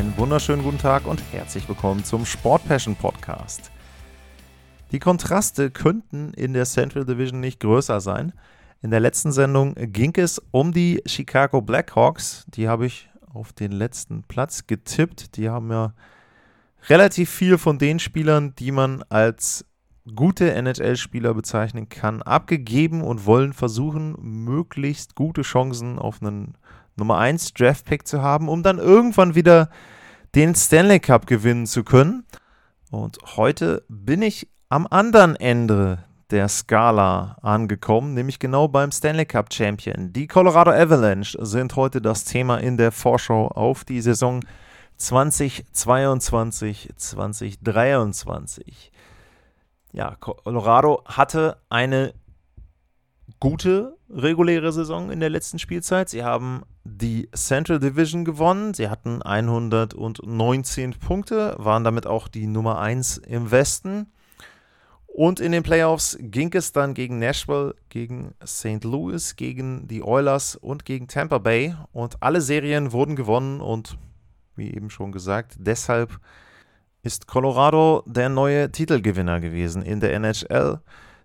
Einen wunderschönen guten Tag und herzlich willkommen zum Sport Passion Podcast. Die Kontraste könnten in der Central Division nicht größer sein. In der letzten Sendung ging es um die Chicago Blackhawks. Die habe ich auf den letzten Platz getippt. Die haben ja relativ viel von den Spielern, die man als gute NHL-Spieler bezeichnen kann, abgegeben und wollen versuchen, möglichst gute Chancen auf einen Nummer 1 Draft-Pick zu haben, um dann irgendwann wieder den Stanley Cup gewinnen zu können. Und heute bin ich am anderen Ende der Skala angekommen, nämlich genau beim Stanley Cup Champion. Die Colorado Avalanche sind heute das Thema in der Vorschau auf die Saison 2022, 2023. Ja, Colorado hatte eine gute reguläre Saison in der letzten Spielzeit. Sie haben die Central Division gewonnen. Sie hatten 119 Punkte, waren damit auch die Nummer 1 im Westen. Und in den Playoffs ging es dann gegen Nashville, gegen St. Louis, gegen die Oilers und gegen Tampa Bay. Und alle Serien wurden gewonnen und wie eben schon gesagt, deshalb ist Colorado der neue Titelgewinner gewesen in der NHL.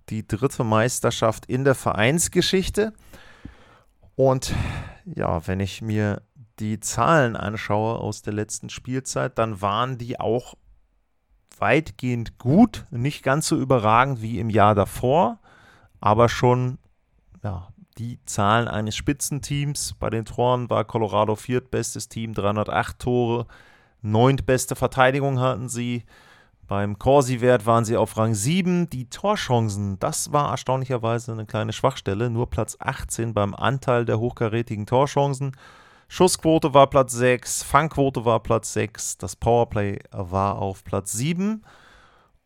Die dritte Meisterschaft in der Vereinsgeschichte. Und ja, wenn ich mir die Zahlen anschaue aus der letzten Spielzeit, dann waren die auch weitgehend gut, nicht ganz so überragend wie im Jahr davor, aber schon ja, die Zahlen eines Spitzenteams. Bei den Toren war Colorado viertbestes Team, 308 Tore, neuntbeste Verteidigung hatten sie. Beim Corsi-Wert waren sie auf Rang 7. Die Torchancen, das war erstaunlicherweise eine kleine Schwachstelle. Nur Platz 18 beim Anteil der hochkarätigen Torchancen. Schussquote war Platz 6, Fangquote war Platz 6, das Powerplay war auf Platz 7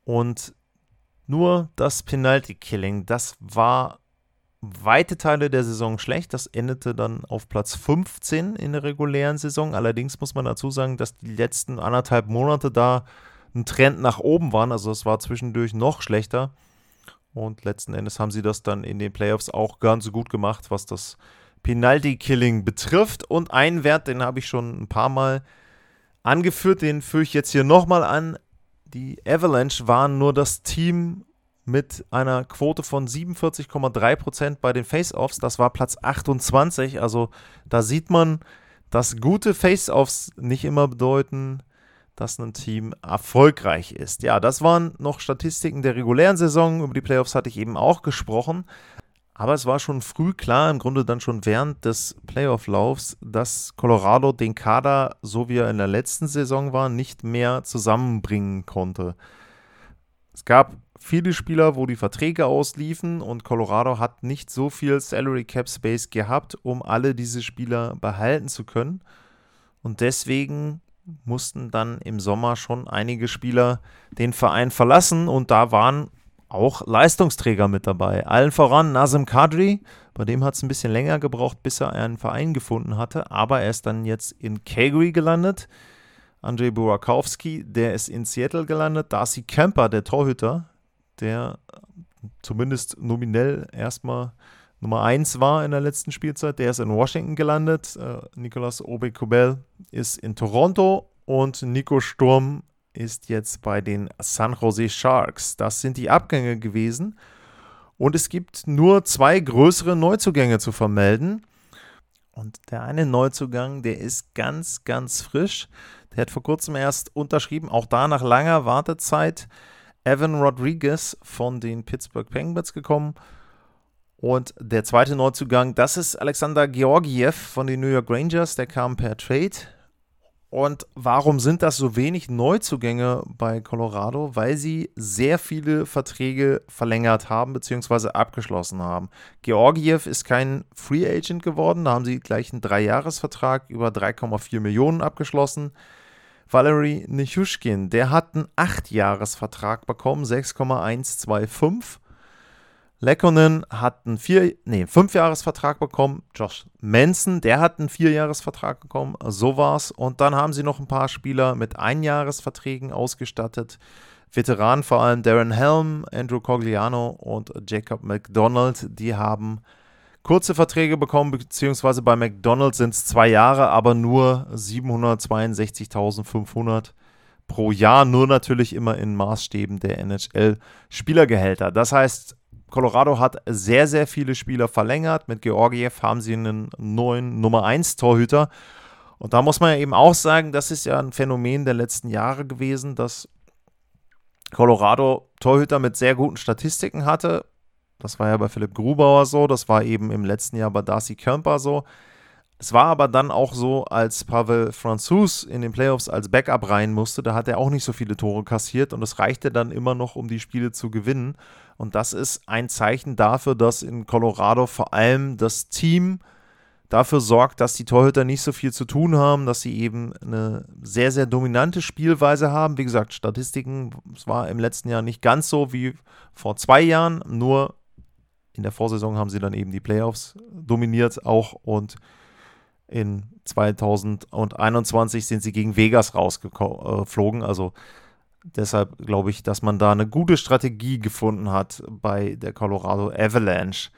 und nur das Penalty Killing, das war weite Teile der Saison schlecht. Das endete dann auf Platz 15 in der regulären Saison. Allerdings muss man dazu sagen, dass die letzten anderthalb Monate da ein Trend nach oben waren. Also es war zwischendurch noch schlechter. Und letzten Endes haben sie das dann in den Playoffs auch ganz gut gemacht, was das Penalty-Killing betrifft. Und einen Wert, den habe ich schon ein paar Mal angeführt, den führe ich jetzt hier nochmal an. Die Avalanche waren nur das Team mit einer Quote von 47,3% bei den Face-Offs. Das war Platz 28. Also da sieht man, dass gute Face-Offs nicht immer bedeuten, dass ein Team erfolgreich ist. Ja, das waren noch Statistiken der regulären Saison. Über die Playoffs hatte ich eben auch gesprochen. Aber es war schon früh klar, im Grunde dann schon während des Playoff-Laufs, dass Colorado den Kader, so wie er in der letzten Saison war, nicht mehr zusammenbringen konnte. Es gab viele Spieler, wo die Verträge ausliefen und Colorado hat nicht so viel Salary Cap Space gehabt, um alle diese Spieler behalten zu können. Und deswegen mussten dann im Sommer schon einige Spieler den Verein verlassen und da waren auch Leistungsträger mit dabei. Allen voran Nazem Kadri, bei dem hat es ein bisschen länger gebraucht, bis er einen Verein gefunden hatte, aber er ist dann jetzt in Calgary gelandet. Andrzej Burakowski, der ist in Seattle gelandet. Darcy Kemper, der Torhüter, der zumindest nominell erstmal Nummer 1 war in der letzten Spielzeit, der ist in Washington gelandet. Äh, Nicolas Obekobel ist in Toronto und Nico Sturm ist jetzt bei den San Jose Sharks. Das sind die Abgänge gewesen. Und es gibt nur zwei größere Neuzugänge zu vermelden. Und der eine Neuzugang, der ist ganz, ganz frisch. Der hat vor kurzem erst unterschrieben, auch da nach langer Wartezeit. Evan Rodriguez von den Pittsburgh Penguins gekommen. Und der zweite Neuzugang, das ist Alexander Georgiev von den New York Rangers. Der kam per Trade Und warum sind das so wenig Neuzugänge bei Colorado? Weil sie sehr viele Verträge verlängert haben bzw. abgeschlossen haben. Georgiev ist kein Free Agent geworden, da haben sie gleich einen Dreijahresvertrag über 3,4 Millionen abgeschlossen. Valery Nichushkin, der hat einen Achtjahresvertrag bekommen, 6,125. Lekkonen hat einen vier, nee, Fünfjahresvertrag bekommen. Josh Manson, der hat einen Vierjahresvertrag bekommen. So war's. Und dann haben sie noch ein paar Spieler mit Einjahresverträgen ausgestattet. Veteranen, vor allem Darren Helm, Andrew Cogliano und Jacob McDonald, die haben kurze Verträge bekommen, beziehungsweise bei McDonald sind es zwei Jahre, aber nur 762.500 pro Jahr, nur natürlich immer in Maßstäben der NHL-Spielergehälter. Das heißt, Colorado hat sehr, sehr viele Spieler verlängert. Mit Georgiev haben sie einen neuen Nummer 1 Torhüter. Und da muss man ja eben auch sagen, das ist ja ein Phänomen der letzten Jahre gewesen, dass Colorado Torhüter mit sehr guten Statistiken hatte. Das war ja bei Philipp Grubauer so, das war eben im letzten Jahr bei Darcy Kemper so. Es war aber dann auch so, als Pavel Franzus in den Playoffs als Backup rein musste, da hat er auch nicht so viele Tore kassiert und es reichte dann immer noch, um die Spiele zu gewinnen. Und das ist ein Zeichen dafür, dass in Colorado vor allem das Team dafür sorgt, dass die Torhüter nicht so viel zu tun haben, dass sie eben eine sehr, sehr dominante Spielweise haben. Wie gesagt, Statistiken, es war im letzten Jahr nicht ganz so wie vor zwei Jahren, nur in der Vorsaison haben sie dann eben die Playoffs dominiert auch und in 2021 sind sie gegen Vegas rausgeflogen. Also deshalb glaube ich, dass man da eine gute Strategie gefunden hat bei der Colorado Avalanche.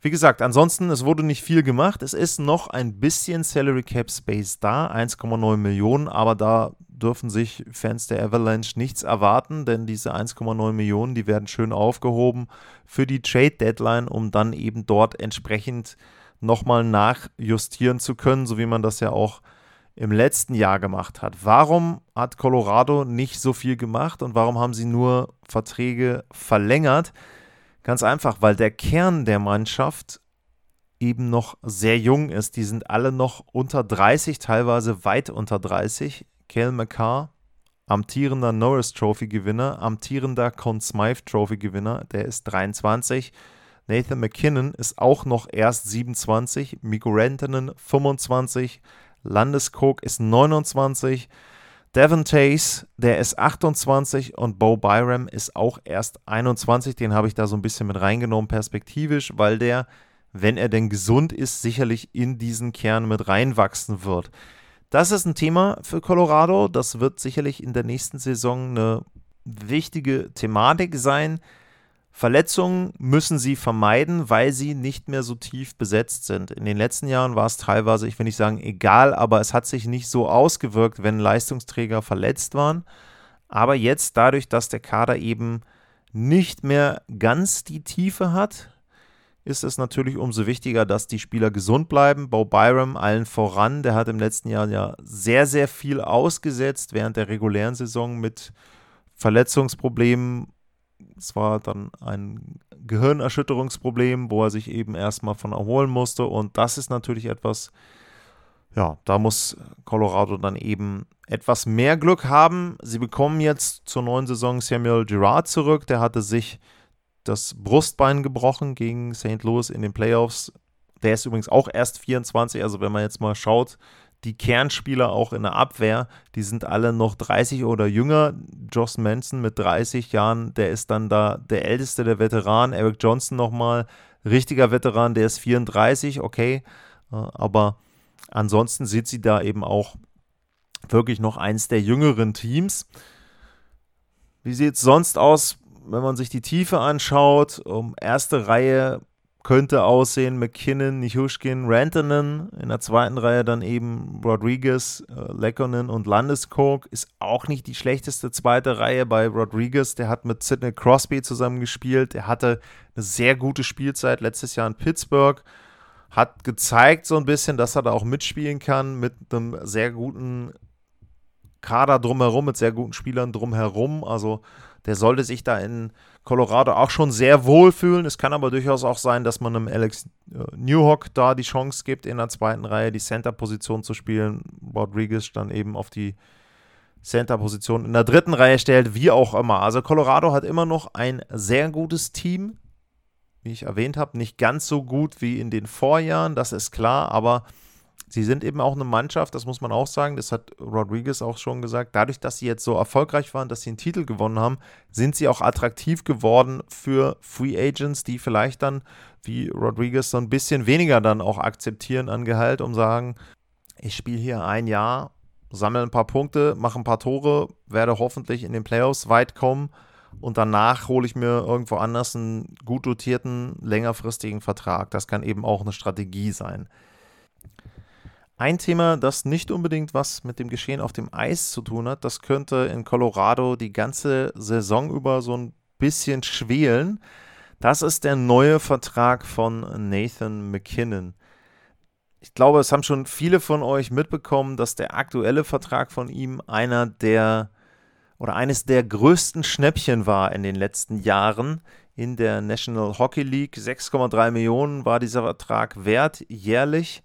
Wie gesagt, ansonsten, es wurde nicht viel gemacht. Es ist noch ein bisschen Salary Cap Space da, 1,9 Millionen, aber da dürfen sich Fans der Avalanche nichts erwarten, denn diese 1,9 Millionen, die werden schön aufgehoben für die Trade Deadline, um dann eben dort entsprechend nochmal nachjustieren zu können, so wie man das ja auch im letzten Jahr gemacht hat. Warum hat Colorado nicht so viel gemacht und warum haben sie nur Verträge verlängert? Ganz einfach, weil der Kern der Mannschaft eben noch sehr jung ist. Die sind alle noch unter 30, teilweise weit unter 30. Cale McCarr, amtierender Norris Trophy Gewinner, amtierender Conn Smythe Trophy Gewinner, der ist 23. Nathan McKinnon ist auch noch erst 27, Mikko Rantanen 25, Landeskog ist 29, Devon Tays, der ist 28 und Bo Byram ist auch erst 21. Den habe ich da so ein bisschen mit reingenommen, perspektivisch, weil der, wenn er denn gesund ist, sicherlich in diesen Kern mit reinwachsen wird. Das ist ein Thema für Colorado. Das wird sicherlich in der nächsten Saison eine wichtige Thematik sein. Verletzungen müssen sie vermeiden, weil sie nicht mehr so tief besetzt sind. In den letzten Jahren war es teilweise, ich will nicht sagen egal, aber es hat sich nicht so ausgewirkt, wenn Leistungsträger verletzt waren. Aber jetzt dadurch, dass der Kader eben nicht mehr ganz die Tiefe hat, ist es natürlich umso wichtiger, dass die Spieler gesund bleiben. Bo Byram allen voran, der hat im letzten Jahr ja sehr, sehr viel ausgesetzt während der regulären Saison mit Verletzungsproblemen es war dann ein Gehirnerschütterungsproblem, wo er sich eben erstmal von erholen musste. Und das ist natürlich etwas, ja, da muss Colorado dann eben etwas mehr Glück haben. Sie bekommen jetzt zur neuen Saison Samuel Girard zurück. Der hatte sich das Brustbein gebrochen gegen St. Louis in den Playoffs. Der ist übrigens auch erst 24. Also wenn man jetzt mal schaut, die Kernspieler auch in der Abwehr, die sind alle noch 30 oder jünger. Joss Manson mit 30 Jahren, der ist dann da der älteste der Veteranen. Eric Johnson nochmal, richtiger Veteran, der ist 34, okay. Äh, aber ansonsten sind sie da eben auch wirklich noch eins der jüngeren Teams. Wie sieht es sonst aus, wenn man sich die Tiefe anschaut? Um erste Reihe könnte aussehen McKinnon, Nichushkin, Rantanen. In der zweiten Reihe dann eben Rodriguez, äh, Lekkonen und Landeskog. Ist auch nicht die schlechteste zweite Reihe bei Rodriguez. Der hat mit Sidney Crosby zusammen gespielt. Er hatte eine sehr gute Spielzeit letztes Jahr in Pittsburgh. Hat gezeigt so ein bisschen, dass er da auch mitspielen kann mit einem sehr guten Kader drumherum, mit sehr guten Spielern drumherum. Also der sollte sich da in Colorado auch schon sehr wohl fühlen. Es kann aber durchaus auch sein, dass man einem Alex äh, Newhock da die Chance gibt, in der zweiten Reihe die Center-Position zu spielen. Rodriguez dann eben auf die Center-Position in der dritten Reihe stellt, wie auch immer. Also Colorado hat immer noch ein sehr gutes Team. Wie ich erwähnt habe, nicht ganz so gut wie in den Vorjahren, das ist klar, aber sie sind eben auch eine Mannschaft, das muss man auch sagen, das hat Rodriguez auch schon gesagt, dadurch, dass sie jetzt so erfolgreich waren, dass sie einen Titel gewonnen haben, sind sie auch attraktiv geworden für Free Agents, die vielleicht dann, wie Rodriguez, so ein bisschen weniger dann auch akzeptieren an Gehalt, um sagen, ich spiele hier ein Jahr, sammle ein paar Punkte, mache ein paar Tore, werde hoffentlich in den Playoffs weit kommen und danach hole ich mir irgendwo anders einen gut dotierten, längerfristigen Vertrag. Das kann eben auch eine Strategie sein. Ein Thema, das nicht unbedingt was mit dem Geschehen auf dem Eis zu tun hat, das könnte in Colorado die ganze Saison über so ein bisschen schwelen. Das ist der neue Vertrag von Nathan McKinnon. Ich glaube, es haben schon viele von euch mitbekommen, dass der aktuelle Vertrag von ihm einer der oder eines der größten Schnäppchen war in den letzten Jahren in der National Hockey League. 6,3 Millionen war dieser Vertrag wert jährlich.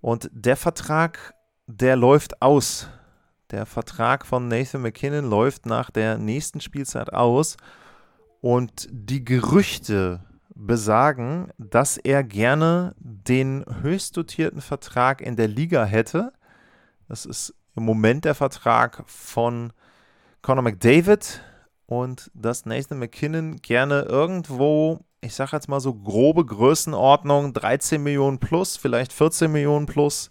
Und der Vertrag, der läuft aus. Der Vertrag von Nathan McKinnon läuft nach der nächsten Spielzeit aus. Und die Gerüchte besagen, dass er gerne den höchst dotierten Vertrag in der Liga hätte. Das ist im Moment der Vertrag von Conor McDavid und dass Nathan McKinnon gerne irgendwo ich sage jetzt mal so grobe Größenordnung, 13 Millionen plus, vielleicht 14 Millionen plus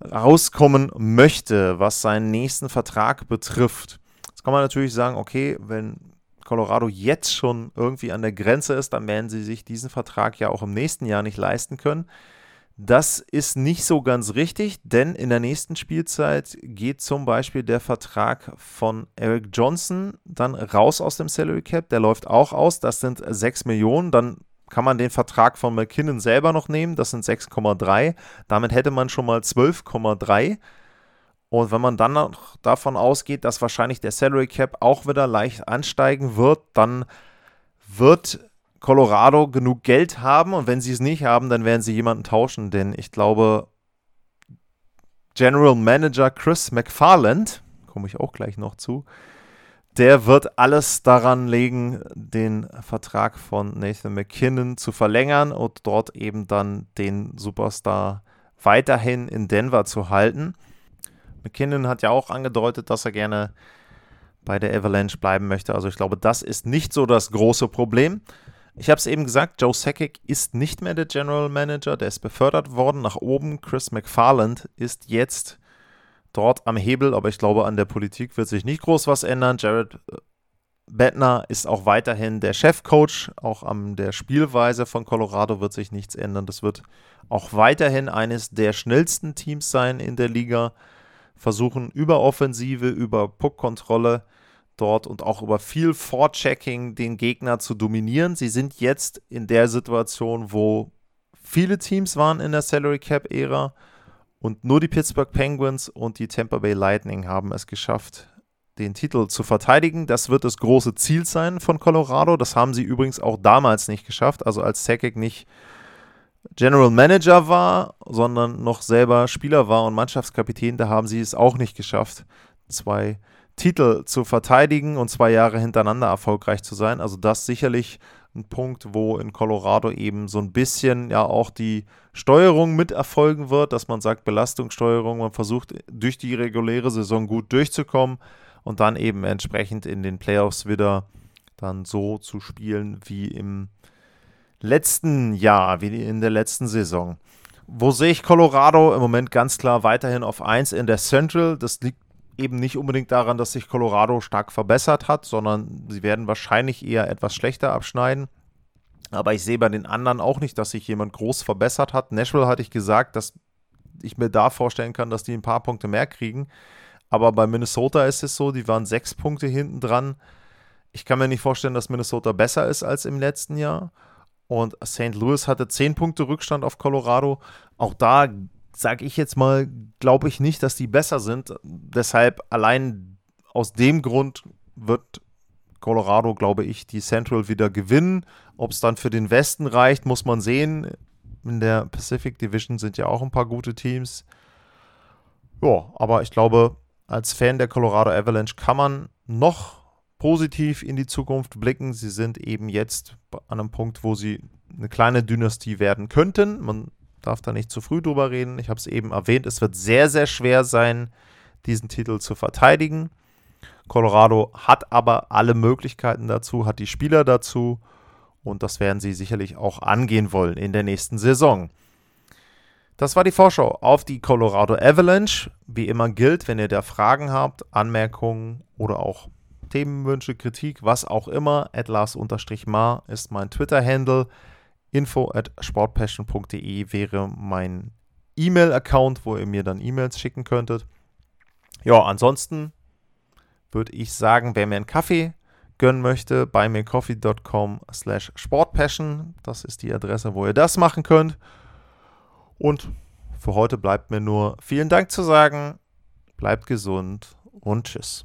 rauskommen möchte, was seinen nächsten Vertrag betrifft. Jetzt kann man natürlich sagen, okay, wenn Colorado jetzt schon irgendwie an der Grenze ist, dann werden sie sich diesen Vertrag ja auch im nächsten Jahr nicht leisten können. Das ist nicht so ganz richtig, denn in der nächsten Spielzeit geht zum Beispiel der Vertrag von Eric Johnson dann raus aus dem Salary Cap. Der läuft auch aus. Das sind 6 Millionen. Dann kann man den Vertrag von McKinnon selber noch nehmen. Das sind 6,3. Damit hätte man schon mal 12,3. Und wenn man dann noch davon ausgeht, dass wahrscheinlich der Salary Cap auch wieder leicht ansteigen wird, dann wird Colorado genug Geld haben und wenn sie es nicht haben, dann werden sie jemanden tauschen, denn ich glaube, General Manager Chris McFarland, komme ich auch gleich noch zu, der wird alles daran legen, den Vertrag von Nathan McKinnon zu verlängern und dort eben dann den Superstar weiterhin in Denver zu halten. McKinnon hat ja auch angedeutet, dass er gerne bei der Avalanche bleiben möchte. Also ich glaube, das ist nicht so das große Problem. Ich habe es eben gesagt, Joe Sakic ist nicht mehr der General Manager, der ist befördert worden nach oben. Chris McFarland ist jetzt dort am Hebel, aber ich glaube, an der Politik wird sich nicht groß was ändern. Jared äh, Bettner ist auch weiterhin der Chefcoach, auch an der Spielweise von Colorado wird sich nichts ändern. Das wird auch weiterhin eines der schnellsten Teams sein in der Liga. Versuchen über Offensive, über Puckkontrolle dort und auch über viel Vorchecking den Gegner zu dominieren. Sie sind jetzt in der Situation, wo viele Teams waren in der Salary Cap Ära und nur die Pittsburgh Penguins und die Tampa Bay Lightning haben es geschafft, den Titel zu verteidigen. Das wird das große Ziel sein von Colorado. Das haben sie übrigens auch damals nicht geschafft. Also als Sakic nicht General Manager war, sondern noch selber Spieler war und Mannschaftskapitän, da haben sie es auch nicht geschafft, zwei Titel zu verteidigen und zwei Jahre hintereinander erfolgreich zu sein. Also das sicherlich ein Punkt, wo in Colorado eben so ein bisschen ja auch die Steuerung mit erfolgen wird, dass man sagt Belastungssteuerung, man versucht durch die reguläre Saison gut durchzukommen und dann eben entsprechend in den Playoffs wieder dann so zu spielen wie im letzten Jahr, wie in der letzten Saison. Wo sehe ich Colorado im Moment ganz klar weiterhin auf 1 in der Central? Das liegt eben nicht unbedingt daran, dass sich Colorado stark verbessert hat, sondern sie werden wahrscheinlich eher etwas schlechter abschneiden. Aber ich sehe bei den anderen auch nicht, dass sich jemand groß verbessert hat. Nashville hatte ich gesagt, dass ich mir da vorstellen kann, dass die ein paar Punkte mehr kriegen. Aber bei Minnesota ist es so, die waren sechs Punkte hinten dran. Ich kann mir nicht vorstellen, dass Minnesota besser ist als im letzten Jahr. Und St. Louis hatte zehn Punkte Rückstand auf Colorado. Auch da sage ich jetzt mal, glaube ich nicht, dass die besser sind. Deshalb allein aus dem Grund wird Colorado, glaube ich, die Central wieder gewinnen. Ob es dann für den Westen reicht, muss man sehen. In der Pacific Division sind ja auch ein paar gute Teams. Ja, aber ich glaube, als Fan der Colorado Avalanche kann man noch positiv in die Zukunft blicken. Sie sind eben jetzt an einem Punkt, wo sie eine kleine Dynastie werden könnten. Man darf da nicht zu früh drüber reden. Ich habe es eben erwähnt, es wird sehr, sehr schwer sein, diesen Titel zu verteidigen. Colorado hat aber alle Möglichkeiten dazu, hat die Spieler dazu und das werden sie sicherlich auch angehen wollen in der nächsten Saison. Das war die Vorschau auf die Colorado Avalanche. Wie immer gilt, wenn ihr da Fragen habt, Anmerkungen oder auch Themenwünsche, Kritik, was auch immer, atlas-mar ist mein Twitter-Handle. Info at sportpassion.de wäre mein E-Mail-Account, wo ihr mir dann E-Mails schicken könntet. Ja, ansonsten würde ich sagen, wer mir einen Kaffee gönnen möchte, bei mircoffee.com slash sportpassion. Das ist die Adresse, wo ihr das machen könnt. Und für heute bleibt mir nur vielen Dank zu sagen. Bleibt gesund und tschüss.